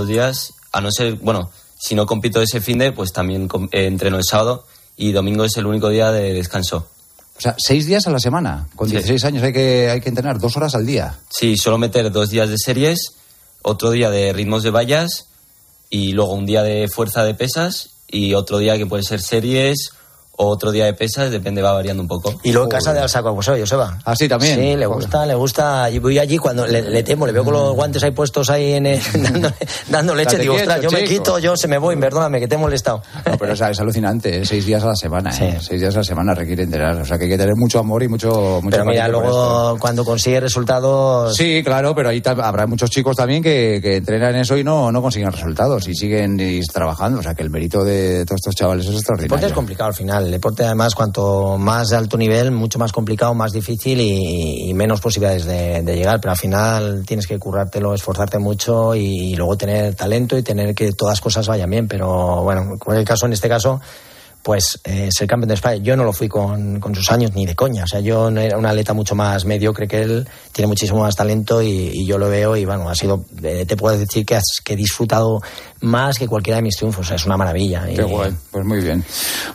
Los días, a no ser, bueno, si no compito ese fin de, pues también eh, entreno el sábado y domingo es el único día de descanso. O sea, seis días a la semana. Con Sí. 16 años hay que, hay que entrenar dos horas al día. Sí, solo meter dos días de series, otro día de ritmos de vallas y luego un día de fuerza de pesas y otro día que puede ser series o otro día de pesas, depende, va variando un poco. Y luego en casa de Alsaco Acuseo, Joseba. Ah, sí, también. Sí, le gusta, le gusta. Y voy allí cuando le, le temo, le veo con los guantes ahí puestos ahí en el- dando, dando leche. Digo, ostras, yo me chico". quito, yo se me voy, perdóname, que te he molestado. No, pero o sea, es alucinante, ¿eh? seis días a la semana. ¿eh? Seis días a la semana requiere entrenar. O sea, que hay que tener mucho amor y mucho, mucho Pero mira, luego cuando consigue resultados. Sí, claro, pero ahí habrá muchos chicos también que, que entrenan eso y no, no consiguen resultados y siguen y trabajando. O sea, que el mérito de todos estos chavales es El deporte es extraordinario. complicado al final. El deporte, además, cuanto más de alto nivel, mucho más complicado, más difícil y, y menos posibilidades de, llegar. Pero al final tienes que currártelo, esforzarte mucho y, luego tener talento y tener que todas cosas vayan bien. Pero bueno, en cualquier caso, en este caso, pues eh, ser campeón de España. Yo no lo fui con, con sus años ni de coña. O sea, yo era un atleta mucho más mediocre que él, tiene muchísimo más talento y, y yo lo veo y bueno, ha sido, eh, te puedo decir que, has- que he disfrutado más que cualquiera de mis triunfos. O sea, es una maravilla. Qué Y- guay, pues muy bien.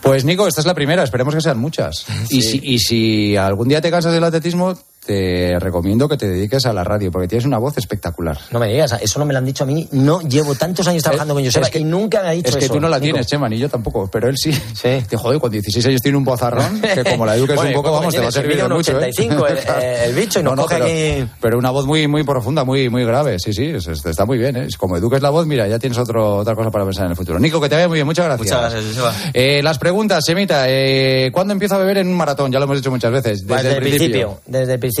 Pues Nico, esta es la primera, esperemos que sean muchas. Y, si, y si algún día te cansas del atletismo, te recomiendo que te dediques a la radio, porque tienes una voz espectacular. No me digas, eso no me lo han dicho a mí. No llevo tantos años trabajando con Joseba Es que- y nunca me ha dicho Es que eso. tú no la Nico. tienes, Chema, ni yo tampoco, pero él sí. Sí. Te joder, con 16 años tiene un bozarrón que como la eduques Bueno, un poco, ¿cómo vamos, te va a servir de mucho. ¿eh? 85 el- el bicho y nos coge pero, aquí- pero una voz muy muy profunda, muy muy grave, sí, sí, es- es- está muy bien. ¿eh? Como eduques la voz, mira, ya tienes otro, otra cosa para pensar en el futuro. Nico, que te vaya muy bien, muchas gracias. Muchas gracias, Joseba. Eh, las preguntas, Semita, eh, ¿cuándo empieza a beber en un maratón? Ya lo hemos dicho muchas veces. Desde, Desde, el principio. Desde el principio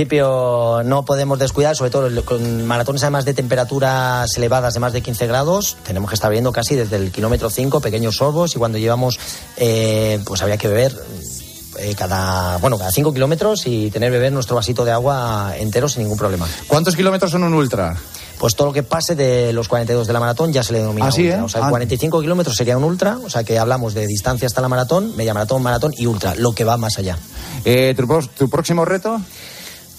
no podemos descuidar, sobre todo con maratones además de temperaturas elevadas de más de 15 grados, tenemos que estar bebiendo casi desde el kilómetro 5 pequeños sorbos y cuando llevamos, eh, pues había que beber eh, cada, bueno, cada 5 kilómetros y tener beber nuestro vasito de agua entero sin ningún problema. ¿Cuántos kilómetros son un ultra? Pues todo lo que pase de los 42 de la maratón ya se le denomina Ah, sí, ultra. ¿eh? O sea, Ah. 45 kilómetros sería un ultra, o sea que hablamos de distancia hasta la maratón, media maratón, maratón y ultra, lo que va más allá. Eh, ¿tu, pro- tu próximo reto?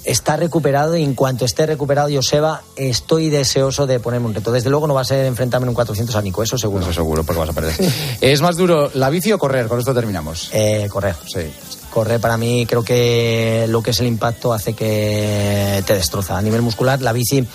Está recuperado y en cuanto esté recuperado Joseba, estoy deseoso de ponerme un reto. Desde luego no va a ser enfrentarme en un 400 a Nico, eso seguro. Eso seguro, porque vas a perder. ¿Es más duro la bici o correr? Con esto terminamos. Eh, correr. Sí. Correr para mí creo que lo que es el impacto hace que te destroza. A nivel muscular, la bici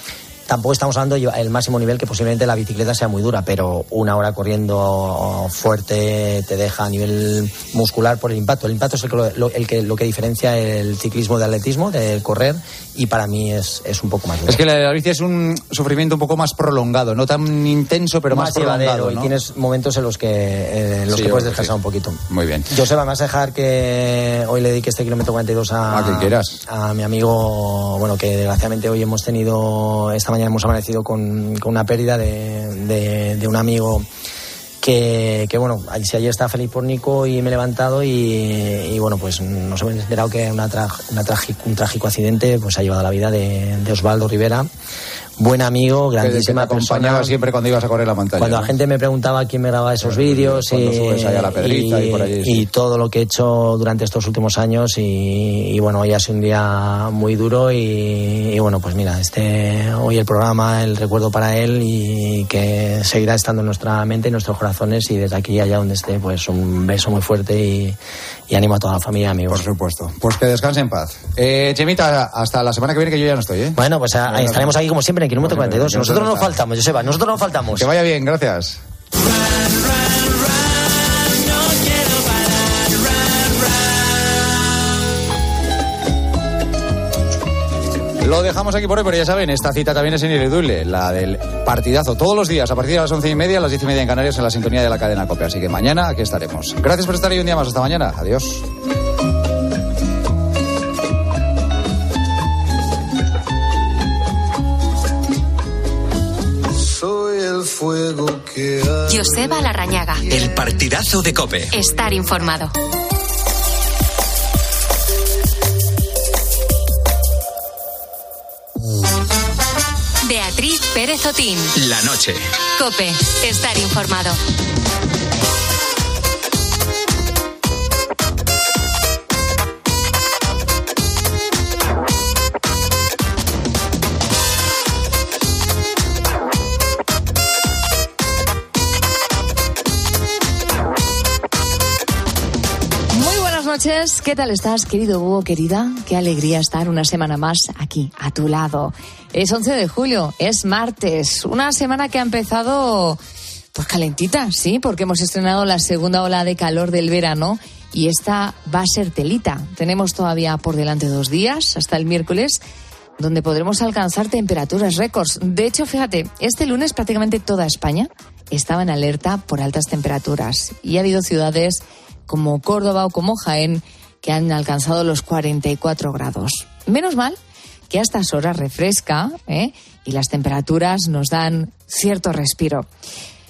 tampoco estamos hablando del máximo nivel que posiblemente la bicicleta sea muy dura, pero una hora corriendo fuerte te deja a nivel muscular por el impacto. El impacto es el que lo, el que, lo que diferencia el ciclismo del atletismo, del correr, y para mí es, es un poco más duro. Es que la, la bici es un sufrimiento un poco más prolongado, no tan intenso, pero más, llevadero prolongado. y ¿no? tienes momentos en los que, eh, en los Sí, que puedes descansar sí. un poquito. Muy bien. Joseba, ¿me vas a dejar que hoy le dedique este kilómetro 42 a, A a mi amigo, bueno, que desgraciadamente hoy hemos tenido, esta mañana hemos amanecido con, una pérdida de, un amigo que, bueno, si ayer estaba feliz por Nico y me he levantado y, bueno, pues nos hemos enterado que una tra- una un trágico accidente pues ha llevado la vida de Osvaldo Rivera, buen amigo, Que- que te grandísima acompañaba persona. siempre cuando ibas a correr la montaña. Cuando la gente me preguntaba quién me grababa esos vídeos y, cuando subes ahí a la Pedrita y por allí, sí. y todo lo que he hecho durante estos últimos años y, y bueno, hoy ha sido un día muy duro y, bueno, pues mira, este hoy el programa, el recuerdo para él y que seguirá estando en nuestra mente y nuestros corazones y desde aquí allá donde esté, pues un beso muy fuerte y, ánimo a toda la familia, amigos. Por supuesto. Pues que descanse en paz. Eh, Chemita, hasta la semana que viene que yo ya no estoy, ¿eh? Bueno, pues ah, estaremos aquí como siempre en el kilómetro Bueno, 42. yo Nosotros no faltamos, Joseba, nosotros no faltamos. Que vaya bien, gracias. Lo dejamos aquí por hoy, pero ya saben, esta cita también es ineludible, la del partidazo. Todos los días, a partir de las once y media, a las diez y media en Canarias, en la sintonía de la cadena COPE. Así que mañana aquí estaremos. Gracias por estar ahí un día más. Hasta mañana. Adiós. Fuego que hay. Joseba Larrañaga. El partidazo de Cope. Estar informado. Beatriz Pérez Otín. La noche. Cope. Estar informado. Noches. ¿Qué tal estás, querido Hugo, querida? Qué alegría estar una semana más aquí, a tu lado. Es 11 de julio, es martes, una semana que ha empezado pues calentita, sí, porque hemos estrenado la segunda ola de calor del verano y esta va a ser telita. Tenemos todavía por delante dos días, hasta el miércoles, donde podremos alcanzar temperaturas récords. De hecho, fíjate, este lunes prácticamente toda España estaba en alerta por altas temperaturas y ha habido ciudades como Córdoba o como Jaén que han alcanzado los 44 grados. Menos mal que a estas horas refresca ¿eh? y las temperaturas nos dan cierto respiro.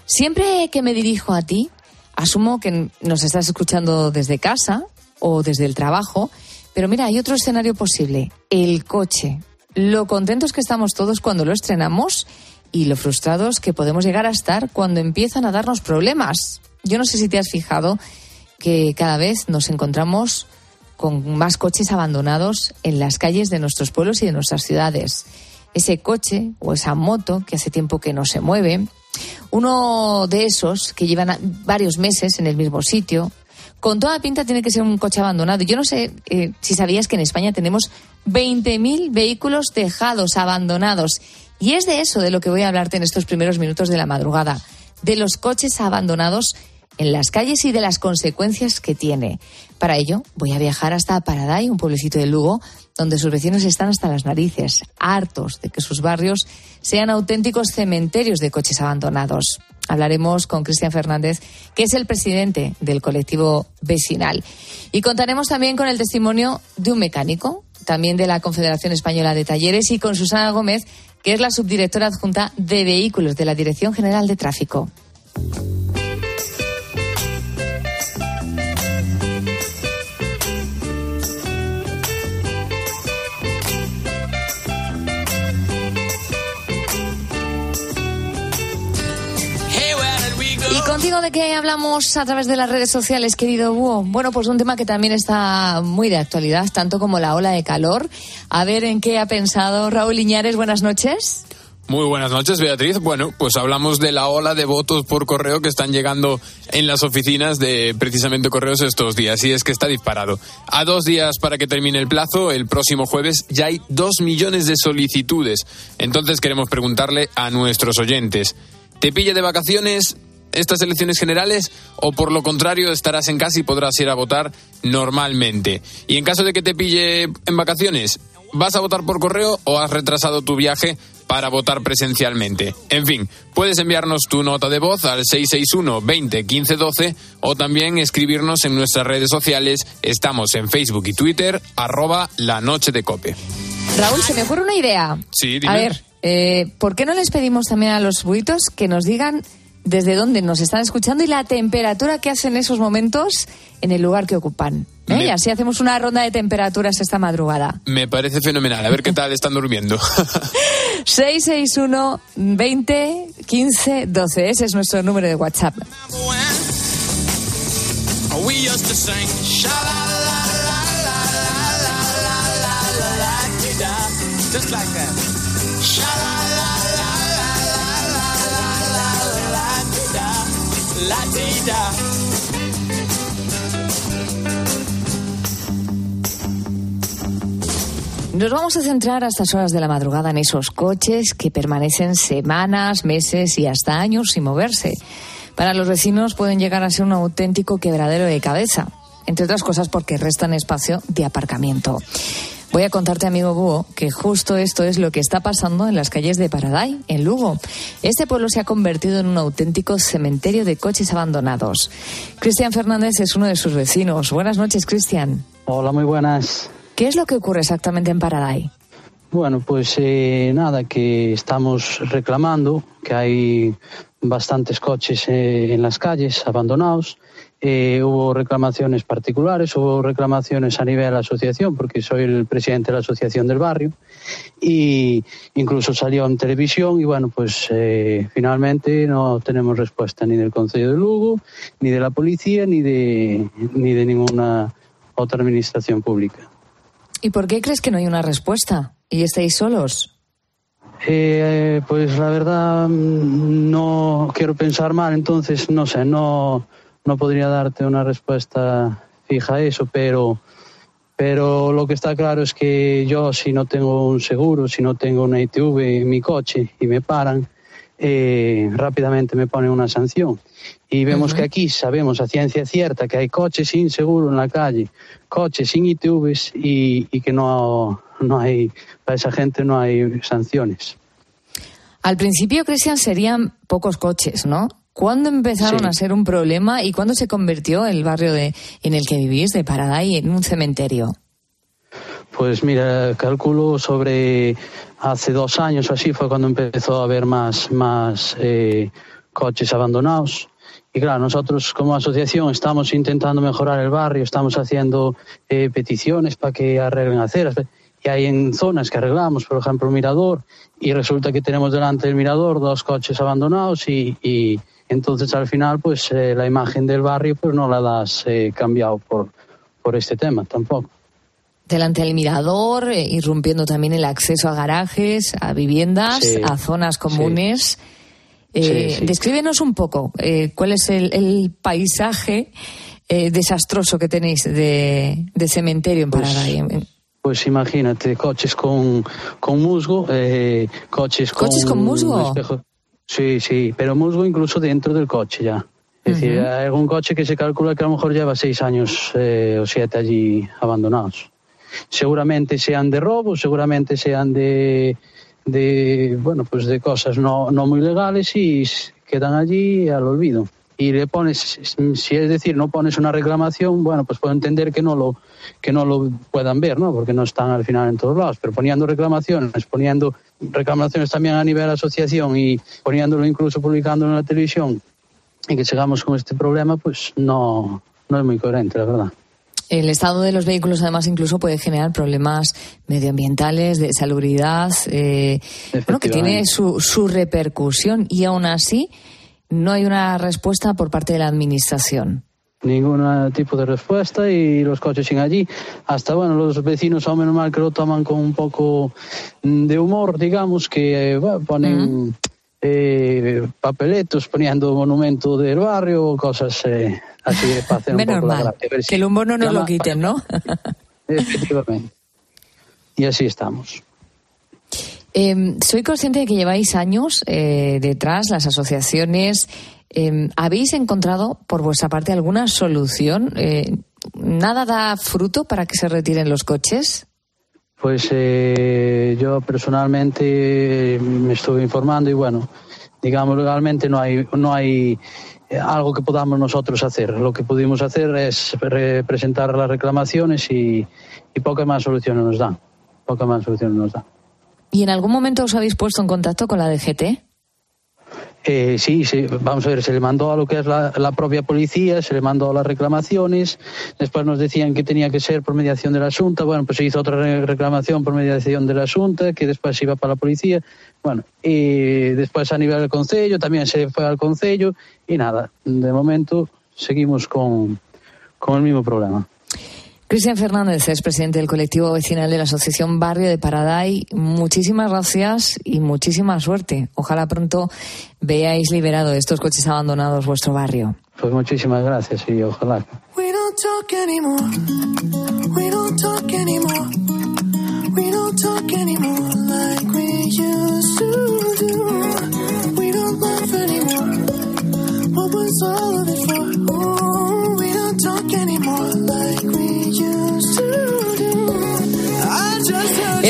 Siempre que me dirijo a ti, asumo que nos estás escuchando desde casa o desde el trabajo, pero mira, hay otro escenario posible, el coche. Lo contentos que estamos todos cuando lo estrenamos y lo frustrados que podemos llegar a estar cuando empiezan a darnos problemas. Yo no sé si te has fijado que cada vez nos encontramos con más coches abandonados en las calles de nuestros pueblos y de nuestras ciudades. Ese coche o esa moto que hace tiempo que no se mueve, uno de esos que llevan varios meses en el mismo sitio, con toda pinta tiene que ser un coche abandonado. Yo no sé eh, si sabías que en España tenemos 20.000 vehículos dejados, abandonados. Y es de eso de lo que voy a hablarte en estos primeros minutos de la madrugada, de los coches abandonados en las calles y de las consecuencias que tiene. Para ello, voy a viajar hasta Paraday, un pueblecito de Lugo, donde sus vecinos están hasta las narices, hartos de que sus barrios sean auténticos cementerios de coches abandonados. Hablaremos con Cristian Fernández, que es el presidente del colectivo vecinal. Y contaremos también con el testimonio de un mecánico, también de la Confederación Española de Talleres, y con Susana Gómez, que es la subdirectora adjunta de vehículos de la Dirección General de Tráfico. Contigo de qué hablamos a través de las redes sociales, querido Búho. Bueno, pues un tema que también está muy de actualidad, tanto como la ola de calor. A ver en qué ha pensado Raúl Iñares. Buenas noches. Muy buenas noches, Beatriz. Bueno, pues hablamos de la ola de votos por correo que están llegando en las oficinas de precisamente correos estos días. Y es que está disparado. A dos días para que termine el plazo, el próximo jueves, ya hay dos millones de solicitudes. Entonces queremos preguntarle a nuestros oyentes. ¿Te pilla de vacaciones? Estas elecciones generales o por lo contrario estarás en casa y podrás ir a votar normalmente. Y en caso de que te pille en vacaciones, ¿vas a votar por correo o has retrasado tu viaje para votar presencialmente? En fin, puedes enviarnos tu nota de voz al 661 20 15 12 o también escribirnos en nuestras redes sociales. Estamos en Facebook y Twitter, arroba la noche de cope. Raúl, se me ocurre una idea. Sí, dime. A ver, eh, ¿por qué no les pedimos también a los buitos que nos digan desde dónde nos están escuchando y la temperatura que hacen en esos momentos en el lugar que ocupan. ¿eh? Y así hacemos una ronda de temperaturas esta madrugada. Me parece fenomenal. A ver qué tal están durmiendo. 661 20 15 12. Ese es nuestro número de WhatsApp. Nos vamos a centrar a estas horas de la madrugada en esos coches que permanecen semanas, meses y hasta años sin moverse. Para los vecinos pueden llegar a ser un auténtico quebradero de cabeza, entre otras cosas porque restan espacio de aparcamiento. Voy a contarte, amigo Búho, que justo esto es lo que está pasando en las calles de Paraday, en Lugo. Este pueblo se ha convertido en un auténtico cementerio de coches abandonados. Cristian Fernández es uno de sus vecinos. Buenas noches, Cristian. Hola, muy buenas. ¿Qué es lo que ocurre exactamente en Paraday? Bueno, pues eh, nada, que estamos reclamando que hay bastantes coches eh, en las calles abandonados eh, hubo reclamaciones particulares, hubo reclamaciones a nivel de la asociación, porque soy el presidente de la asociación del barrio, y incluso salió en televisión y bueno, pues eh, finalmente no tenemos respuesta ni del Consejo de Lugo, ni de la policía, ni de, ni de ninguna otra administración pública. ¿Y por qué crees que no hay una respuesta? ¿Y estáis solos? Eh, pues la verdad mm, no quiero pensar mal, entonces no sé, no no podría darte una respuesta fija eso, pero, pero lo que está claro es que yo si no tengo un seguro, si no tengo una ITV en mi coche y me paran, eh, rápidamente me ponen una sanción. Y vemos que aquí sabemos a ciencia cierta que hay coches sin seguro en la calle, coches sin ITVs y, y que no, no hay, para esa gente no hay sanciones. Al principio, Cristian, serían pocos coches, ¿no? ¿Cuándo empezaron Sí. a ser un problema y cuándo se convirtió el barrio de, en el que vivís, de Paraday, en un cementerio? Pues mira, calculo sobre hace dos años o así fue cuando empezó a haber más, más eh, coches abandonados. Y claro, nosotros como asociación estamos intentando mejorar el barrio, estamos haciendo eh, peticiones para que arreglen aceras. Y hay en zonas que arreglamos, por ejemplo, el mirador, y resulta que tenemos delante del mirador dos coches abandonados y, y entonces al final pues eh, la imagen del barrio pues no la das eh, cambiado por, por este tema tampoco. Delante del mirador, eh, irrumpiendo también el acceso a garajes, a viviendas, Sí, a zonas comunes. Eh, Sí, sí. Descríbenos un poco eh, cuál es el, el paisaje desastroso que tenéis de, de cementerio en Pues, Paraday. En- Pues imagínate, coches con, con musgo, coches con... ¿Coches con musgo? espejo- Sí, sí, pero musgo incluso dentro del coche ya. Es decir, hay algún coche que se calcula que a lo mejor lleva seis años eh, o siete allí abandonados. Seguramente sean de robo, seguramente sean de, de bueno, pues de cosas no, no muy legales y quedan allí al olvido. Y le pones, si es decir, no pones una reclamación, bueno, pues puedo entender que no lo, que no lo puedan ver, ¿no? Porque no están al final en todos lados. Pero poniendo reclamaciones, poniendo reclamaciones también a nivel asociación y poniéndolo incluso publicándolo en la televisión y que sigamos con este problema, pues no, no es muy coherente, la verdad. El estado de los vehículos, además, incluso puede generar problemas medioambientales, de salubridad, eh, bueno, que tiene su, su repercusión y aún así no hay una respuesta por parte de la Administración. Ningún tipo de respuesta y los coches siguen allí. Hasta, bueno, los vecinos, o menos mal que lo toman con un poco mm, de humor, digamos, que eh, bueno, ponen eh, papeletos poniendo monumento del barrio o cosas eh, así para hacer un poco la mal, gracia. A ver si que el humor no nos lo quiten, ¿no? Efectivamente. Y así estamos. Eh, soy consciente de que lleváis años eh, detrás, las asociaciones. Eh, ¿Habéis encontrado por vuestra parte alguna solución? Eh, ¿Nada da fruto para que se retiren los coches? Pues eh, yo personalmente me estuve informando y bueno, digamos legalmente no hay no hay eh, algo que podamos nosotros hacer. Lo que pudimos hacer es re- presentar las reclamaciones y, y pocas más soluciones nos dan. Pocas más soluciones nos dan. ¿Y en algún momento os habéis puesto en contacto con la DGT? Eh, sí, sí, vamos a ver, se le mandó a lo que es la, la propia policía, se le mandó las reclamaciones, después nos decían que tenía que ser por mediación de la Junta, bueno, pues se hizo otra re- reclamación por mediación de la Junta, que después iba para la policía, bueno, y después a nivel del Concello también se fue al Concello y nada, de momento seguimos con, con el mismo problema. Cristian Fernández es presidente del colectivo vecinal de la Asociación Barrio de Paraday. Muchísimas gracias y muchísima suerte. Ojalá pronto veáis liberado estos coches abandonados vuestro barrio. Pues muchísimas gracias y ojalá. We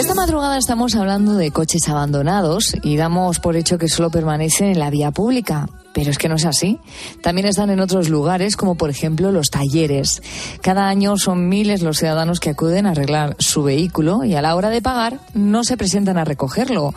Esta madrugada estamos hablando de coches abandonados y damos por hecho que solo permanecen en la vía pública. Pero es que no es así. También están en otros lugares, como por ejemplo los talleres. Cada año son miles los ciudadanos que acuden a arreglar su vehículo y a la hora de pagar no se presentan a recogerlo.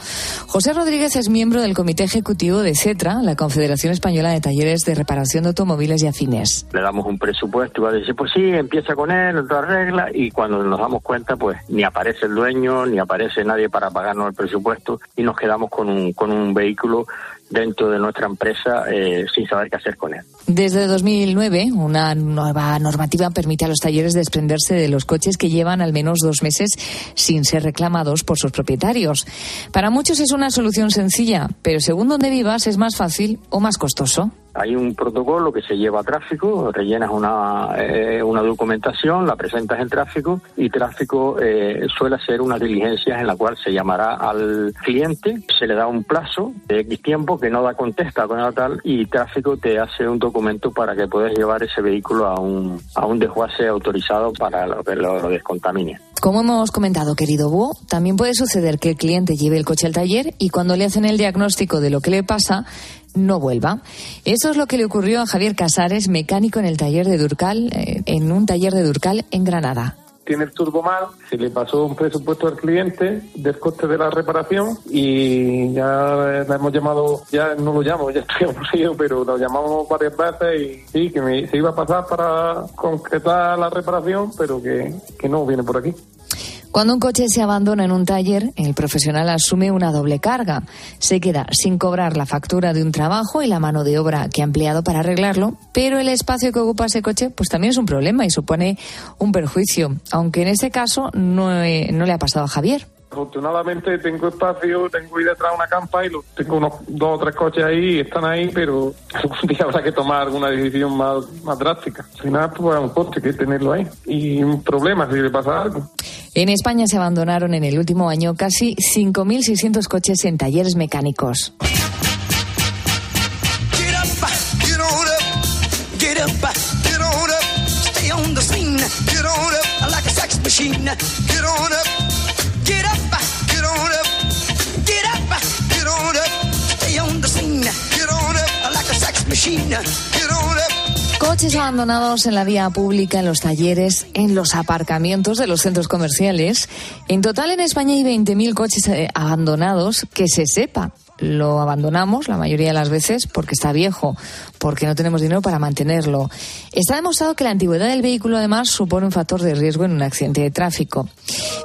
José Rodríguez es miembro del Comité Ejecutivo de CETRA, la Confederación Española de Talleres de Reparación de Automóviles y Afines. le damos un presupuesto y va a decir, pues sí, empieza con él, lo arregla, y cuando nos damos cuenta, pues ni aparece el dueño, ni aparece nadie para pagarnos el presupuesto, y nos quedamos con un, con un vehículo dentro de nuestra empresa eh, sin saber qué hacer con él. Desde 2009, una nueva normativa permite a los talleres desprenderse de los coches que llevan al menos dos meses sin ser reclamados por sus propietarios. Para muchos es una solución sencilla, pero según donde vivas es más fácil o más costoso. Hay un protocolo que se lleva a tráfico, rellenas una, eh, una documentación, la presentas en tráfico y tráfico eh, suele hacer unas diligencias en la cual se llamará al cliente, se le da un plazo de X tiempo que no da contesta con tal y tráfico te hace un documento para que puedas llevar ese vehículo a un, a un desguace autorizado para lo que lo, lo descontamine. Como hemos comentado, querido Búho, también puede suceder que el cliente lleve el coche al taller y cuando le hacen el diagnóstico de lo que le pasa, no vuelva. Eso es lo que le ocurrió a Javier Casares, mecánico en el taller de Durcal, eh, en un taller de Durcal en Granada. tiene el turbo mal, se le pasó un presupuesto al cliente del coste de la reparación y ya la hemos llamado, ya no lo llamo, ya estoy aburrido, pero lo llamamos varias veces y sí, que me, se iba a pasar para concretar la reparación, pero que, que no viene por aquí. Cuando un coche se abandona en un taller, el profesional asume una doble carga. Se queda sin cobrar la factura de un trabajo y la mano de obra que ha empleado para arreglarlo, pero el espacio que ocupa ese coche pues también es un problema y supone un perjuicio, aunque en este caso no, no le ha pasado a Javier. Afortunadamente tengo espacio, tengo ahí detrás una campa y lo- tengo unos dos o tres coches ahí, están ahí, pero algún día habrá que tomar alguna decisión más, más drástica. Al final, pues es un coste que tenerlo ahí. Y un problema si le pasa algo. En España se abandonaron en el último año casi 5.600 coches en talleres mecánicos. Get up, get on up, Coches abandonados en la vía pública, en los talleres, en los aparcamientos de los centros comerciales. En total en España hay 20.000 coches eh, abandonados que se sepa. Lo abandonamos la mayoría de las veces porque está viejo, porque no tenemos dinero para mantenerlo. Está demostrado que la antigüedad del vehículo además supone un factor de riesgo en un accidente de tráfico.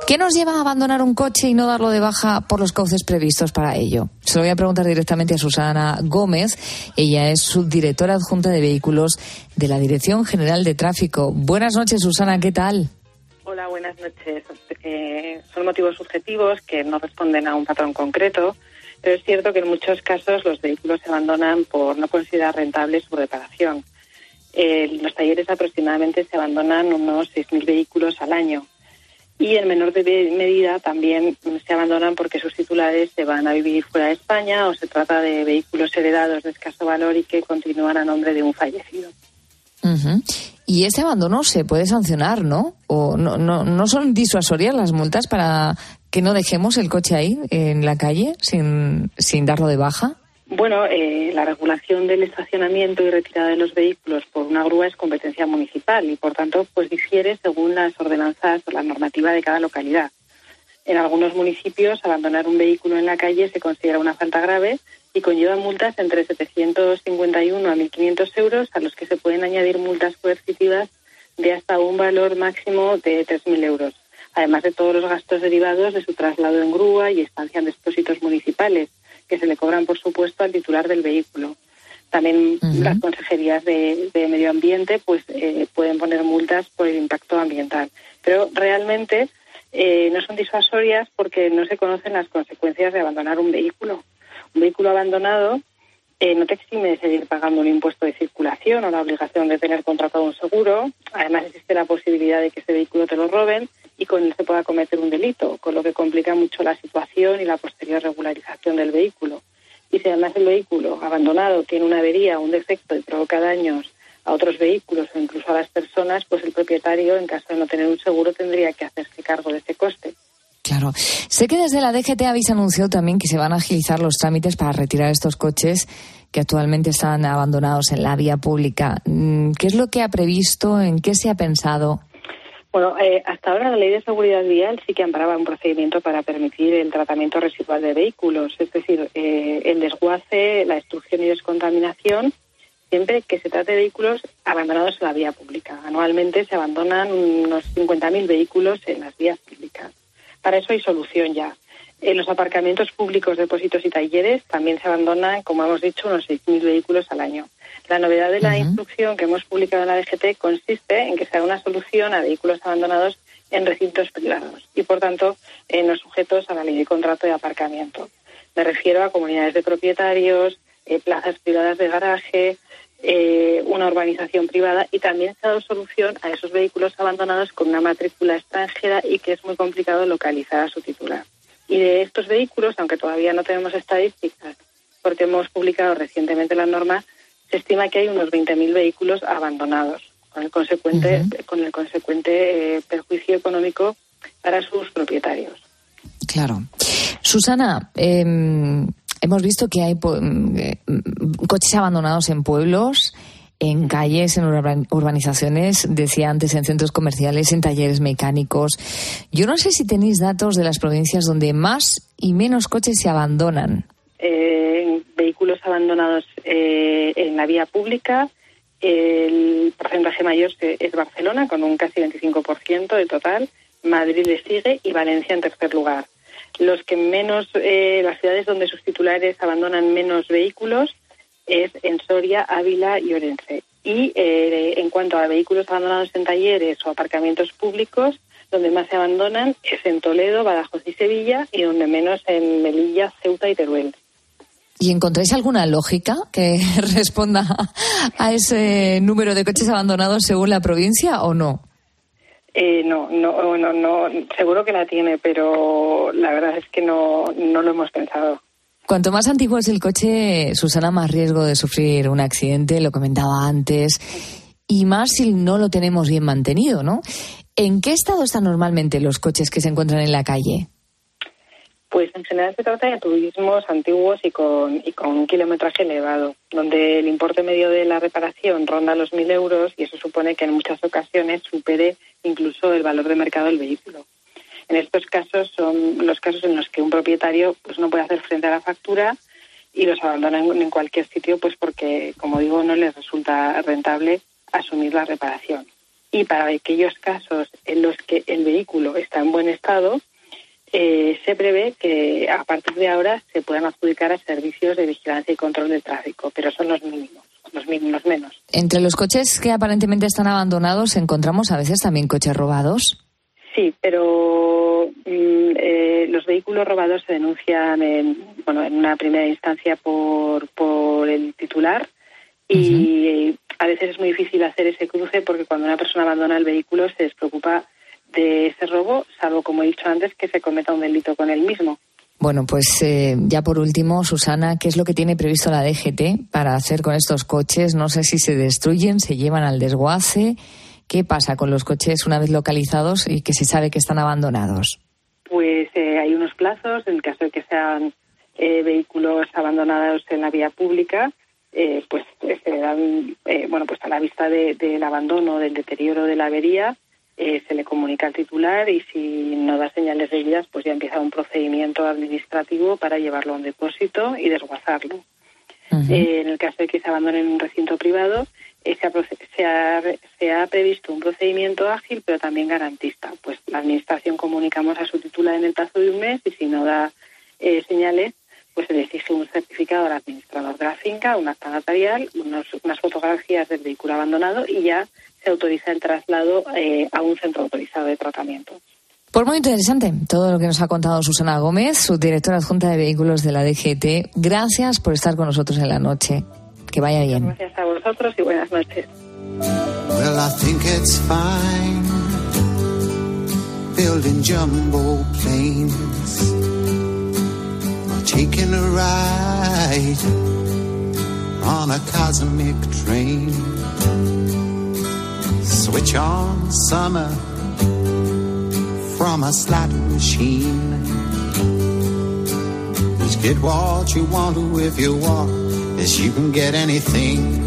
¿Qué nos lleva a abandonar un coche y no darlo de baja por los cauces previstos para ello? Se lo voy a preguntar directamente a Susana Gómez. Ella es subdirectora adjunta de vehículos de la Dirección General de Tráfico. Buenas noches, Susana, ¿qué tal? Hola, buenas noches. Eh, son motivos subjetivos que no responden a un patrón concreto, pero es cierto que en muchos casos los vehículos se abandonan por no considerar rentable su reparación. En los talleres aproximadamente se abandonan unos 6.000 vehículos al año y en menor de medida también se abandonan porque sus titulares se van a vivir fuera de España o se trata de vehículos heredados de escaso valor y que continúan a nombre de un fallecido. Y ese abandono se puede sancionar, ¿no? ¿O no, no, no son disuasorias las multas para que no dejemos el coche ahí en la calle sin, sin darlo de baja? Bueno, eh, la regulación del estacionamiento y retirada de los vehículos por una grúa es competencia municipal y, por tanto, pues difiere según las ordenanzas o la normativa de cada localidad. En algunos municipios, abandonar un vehículo en la calle se considera una falta grave y conlleva multas entre 751 a 1.500 euros, a los que se pueden añadir multas coercitivas de hasta un valor máximo de 3.000 euros, además de todos los gastos derivados de su traslado en grúa y estancia en depósitos municipales, que se le cobran, por supuesto, al titular del vehículo. También las consejerías de, de medio ambiente pues eh, pueden poner multas por el impacto ambiental. Pero realmente eh, no son disuasorias porque no se conocen las consecuencias de abandonar un vehículo. Un vehículo abandonado eh, no te exime de seguir pagando un impuesto de circulación o la obligación de tener contratado un seguro. Además existe la posibilidad de que ese vehículo te lo roben y con él se pueda cometer un delito, con lo que complica mucho la situación y la posterior regularización del vehículo. Y si además el vehículo abandonado tiene una avería o un defecto y provoca daños a otros vehículos o incluso a las personas, pues el propietario, en caso de no tener un seguro, tendría que hacerse cargo de este coste. Claro. Sé que desde la DGT habéis anunciado también que se van a agilizar los trámites para retirar estos coches que actualmente están abandonados en la vía pública. Mm, ¿Qué es lo que ha previsto? ¿En qué se ha pensado? Bueno, eh, hasta ahora la ley de seguridad vial sí que amparaba un procedimiento para permitir el tratamiento residual de vehículos, es decir, eh, el desguace, la destrucción y descontaminación, siempre que se trate de vehículos abandonados en la vía pública. Anualmente se abandonan unos 50.000 vehículos en las vías públicas. Para eso hay solución ya. En los aparcamientos públicos, depósitos y talleres también se abandonan, como hemos dicho, unos 6.000 vehículos al año. La novedad de la instrucción que hemos publicado en la DGT consiste en que se da una solución a vehículos abandonados en recintos privados y, por tanto, eh, no sujetos a la ley de contrato de aparcamiento. Me refiero a comunidades de propietarios, eh, plazas privadas de garaje, eh, una urbanización privada y también se ha dado solución a esos vehículos abandonados con una matrícula extranjera y que es muy complicado localizar a su titular. Y de estos vehículos, aunque todavía no tenemos estadísticas, porque hemos publicado recientemente la norma, se estima que hay unos 20.000 vehículos abandonados, con el consecuente, con el consecuente eh, perjuicio económico para sus propietarios. Claro. Susana, eh, hemos visto que hay po- eh, coches abandonados en pueblos, en calles, en urban- urbanizaciones, decía antes, en centros comerciales, en talleres mecánicos. Yo no sé si tenéis datos de las provincias donde más y menos coches se abandonan. Eh, vehículos abandonados eh, en la vía pública, el porcentaje mayor es Barcelona, con un casi 25% del total, Madrid le sigue y Valencia en tercer lugar. Los que menos, eh, las ciudades donde sus titulares abandonan menos vehículos es en Soria, Ávila y Orense. Y eh, en cuanto a vehículos abandonados en talleres o aparcamientos públicos, donde más se abandonan es en Toledo, Badajoz y Sevilla, y donde menos en Melilla, Ceuta y Teruel. ¿Y encontráis alguna lógica que responda a ese número de coches abandonados según la provincia o no? Eh, no, no, no, no, seguro que la tiene, pero la verdad es que no, no lo hemos pensado. Cuanto más antiguo es el coche, Susana, más riesgo de sufrir un accidente, lo comentaba antes, y más si no lo tenemos bien mantenido, ¿no? ¿En qué estado están normalmente los coches que se encuentran en la calle? Pues en general se trata de turismos antiguos y con, y con un kilometraje elevado, donde el importe medio de la reparación ronda los mil euros y eso supone que en muchas ocasiones supere incluso el valor de mercado del vehículo. En estos casos son los casos en los que un propietario pues no puede hacer frente a la factura y los abandona en, en cualquier sitio pues porque, como digo, no les resulta rentable asumir la reparación. Y para aquellos casos en los que el vehículo está en buen estado, eh, se prevé que a partir de ahora se puedan adjudicar a servicios de vigilancia y control del tráfico, pero son los mínimos, los mínimos menos. Entre los coches que aparentemente están abandonados encontramos a veces también coches robados. Sí, pero mm, eh, los vehículos robados se denuncian en, bueno, en una primera instancia por, por el titular y a veces es muy difícil hacer ese cruce porque cuando una persona abandona el vehículo se despreocupa de ese robo, salvo, como he dicho antes, que se cometa un delito con él mismo. Bueno, pues eh, ya por último, Susana, ¿qué es lo que tiene previsto la DGT para hacer con estos coches? No sé si se destruyen, se llevan al desguace. ¿Qué pasa con los coches una vez localizados y que se sabe que están abandonados? Pues eh, hay unos plazos en el caso de que sean eh, vehículos abandonados en la vía pública, eh, pues se dan, eh, bueno, pues a la vista de- del abandono, del deterioro de la avería, eh, se le comunica al titular y si no da señales de vidas, pues ya empieza un procedimiento administrativo para llevarlo a un depósito y desguazarlo. Eh, en el caso de que se abandone en un recinto privado, eh, se, ha, se ha- se ha previsto un procedimiento ágil, pero también garantista. Pues la Administración comunicamos a su titular en el plazo de un mes y si no da eh, señales, pues se le exige un certificado al administrador de la finca, un acta notarial, unos- unas fotografías del vehículo abandonado y ya se autoriza el traslado eh, a un centro autorizado de tratamiento. Pues muy interesante todo lo que nos ha contado Susana Gómez, subdirectora adjunta de vehículos de la DGT. Gracias por estar con nosotros en la noche. Que vaya bien. Gracias a vosotros y buenas noches. Well, I think it's fine building jumbo planes or taking a ride on a cosmic train. Switch on summer from a slot machine. Just get what you want to if you want, as you can get anything.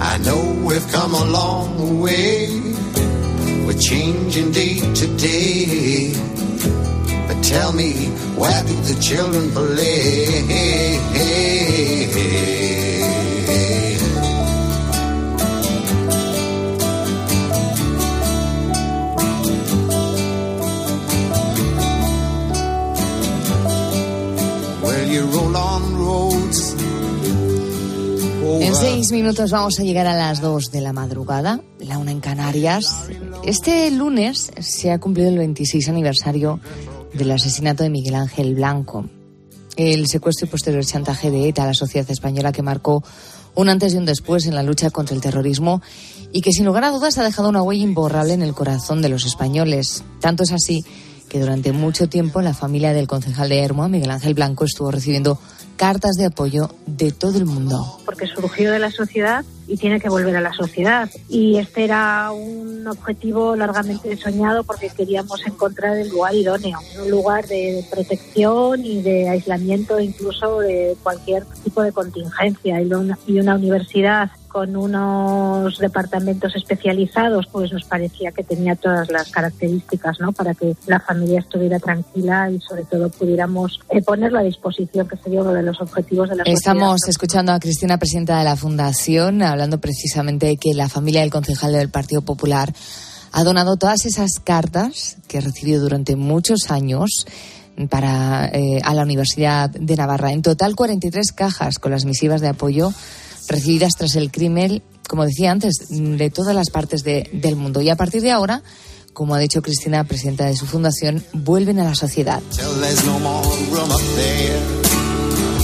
I know we've come a long way. We're changing day to day. But tell me, where do the children play? Seis minutos vamos a llegar a las dos de la madrugada, la una en Canarias. Este lunes se ha cumplido el 26 aniversario del asesinato de Miguel Ángel Blanco. el secuestro y posterior chantaje de ETA a la sociedad española que marcó un antes y un después en la lucha contra el terrorismo y que sin lugar a dudas ha dejado una huella imborrable en el corazón de los españoles. Tanto es así durante mucho tiempo la familia del concejal de Hermoa, Miguel Ángel Blanco, estuvo recibiendo cartas de apoyo de todo el mundo. porque surgió de la sociedad y tiene que volver a la sociedad. Y este era un objetivo largamente soñado porque queríamos encontrar el lugar idóneo, un lugar de protección y de aislamiento incluso de cualquier tipo de contingencia. Y una, y una universidad con unos departamentos especializados, pues nos parecía que tenía todas las características, ¿no? Para que la familia estuviera tranquila y sobre todo pudiéramos eh, ponerlo a disposición, que sería uno de los objetivos de la. Estamos escuchando a Cristina, presidenta de la Fundación, hablando precisamente de que la familia del concejal del Partido Popular ha donado todas esas cartas que ha recibido durante muchos años para eh, a la Universidad de Navarra. En total, 43 cajas con las misivas de apoyo recibidas tras el crimen, como decía antes, de todas las partes de- del mundo. Y a partir de ahora, como ha dicho Cristina, presidenta de su fundación, vuelven a la sociedad.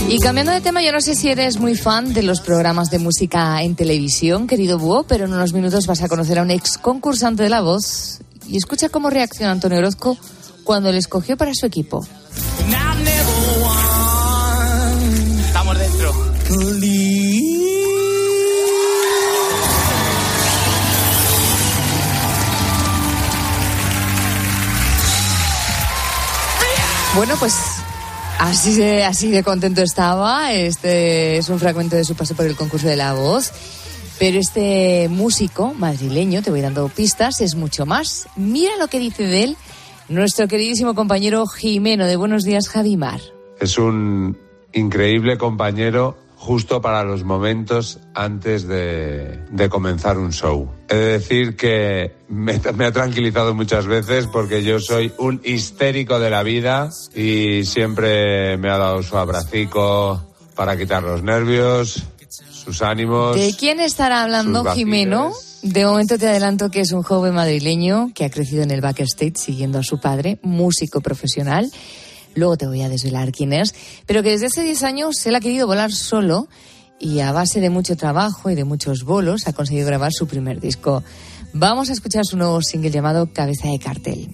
Y cambiando de tema, yo no sé si eres muy fan de los programas de música en televisión, querido Búho, pero en unos minutos vas a conocer a un ex concursante de La Voz y escucha cómo reacciona Antonio Orozco cuando le escogió para su equipo. Bueno, pues así de, así de contento estaba. Este es un fragmento de su paso por el concurso de La Voz. Pero este músico madrileño, te voy dando pistas, es mucho más. Mira lo que dice de él nuestro queridísimo compañero Jimeno de Buenos Días, Javimar. Es un increíble compañero justo para los momentos antes de, de comenzar un show. He de decir que me, me ha tranquilizado muchas veces porque yo soy un histérico de la vida y siempre me ha dado su abracico para quitar los nervios, sus ánimos. ¿De quién estará hablando. Jimeno? De momento te adelanto que es un joven madrileño que ha crecido en el backstage siguiendo a su padre, músico profesional. Luego te voy a desvelar quién es, pero que desde hace 10 años él ha querido volar solo y a base de mucho trabajo y de muchos bolos ha conseguido grabar su primer disco. Vamos a escuchar su nuevo single llamado Cabeza de Cartel.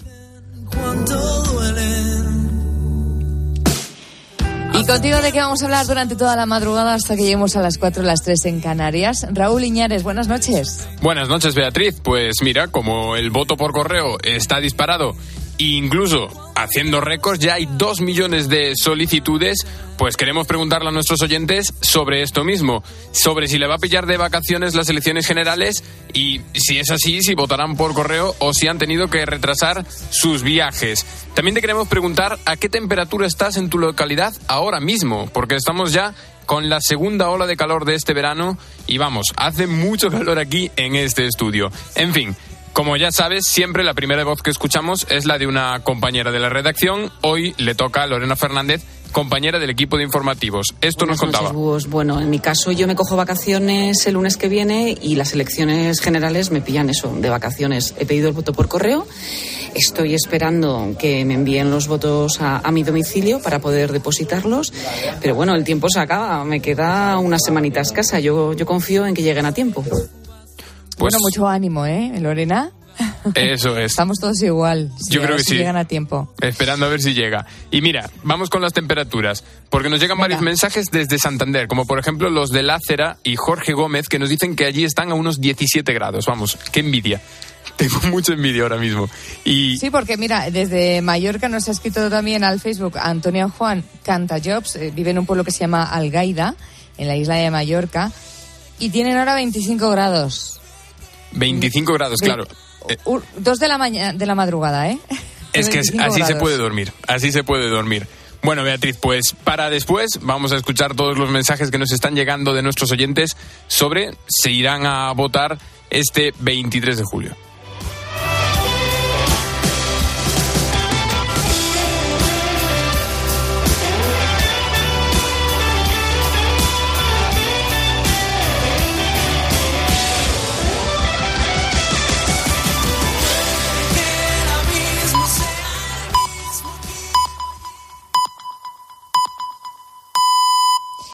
Y contigo de qué vamos a hablar durante toda la madrugada hasta que lleguemos a las 4 o las 3 en Canarias. Raúl Iñares, buenas noches. Buenas noches, Beatriz. Pues mira, como el voto por correo está disparado, incluso haciendo récords, ya hay dos millones de solicitudes, pues queremos preguntarle a nuestros oyentes sobre esto mismo, sobre si le va a pillar de vacaciones las elecciones generales y si es así, si votarán por correo o si han tenido que retrasar sus viajes. También te queremos preguntar a qué temperatura estás en tu localidad ahora mismo, porque estamos ya con la segunda ola de calor de este verano y vamos, hace mucho calor aquí en este estudio. En fin. Como ya sabes, siempre la primera voz que escuchamos es la de una compañera de la redacción. Hoy le toca a Lorena Fernández, compañera del equipo de informativos. Esto nos contaba. noches. Bueno, en mi caso yo me cojo vacaciones el lunes que viene y las elecciones generales me pillan eso, de vacaciones. He pedido el voto por correo, estoy esperando que me envíen los votos a, a mi domicilio para poder depositarlos, pero bueno, el tiempo se acaba, me queda una semanita escasa, yo, yo confío en que lleguen a tiempo. Bueno, mucho ánimo, ¿eh, Lorena? Eso es. Estamos todos igual. Yo creo que si sí. llegan a tiempo. Esperando a ver si llega. Y mira, vamos con las temperaturas, porque nos llegan varios mensajes desde Santander, como por ejemplo los de Lácera y Jorge Gómez, que nos dicen que allí están a unos 17 grados. Vamos, qué envidia. Tengo mucha envidia ahora mismo. Y Sí, porque mira, desde Mallorca nos ha escrito también al Facebook Antonio Juan Canta Jobs, eh, vive en un pueblo que se llama Algaida, en la isla de Mallorca, y tienen ahora 25 grados. 25 grados, claro. Dos de la mañana, de la madrugada, ¿eh? Es que es- 25 así se puede dormir, así se puede dormir. Bueno, Beatriz, pues para después vamos a escuchar todos los mensajes que nos están llegando de nuestros oyentes sobre si irán a votar este 23 de julio.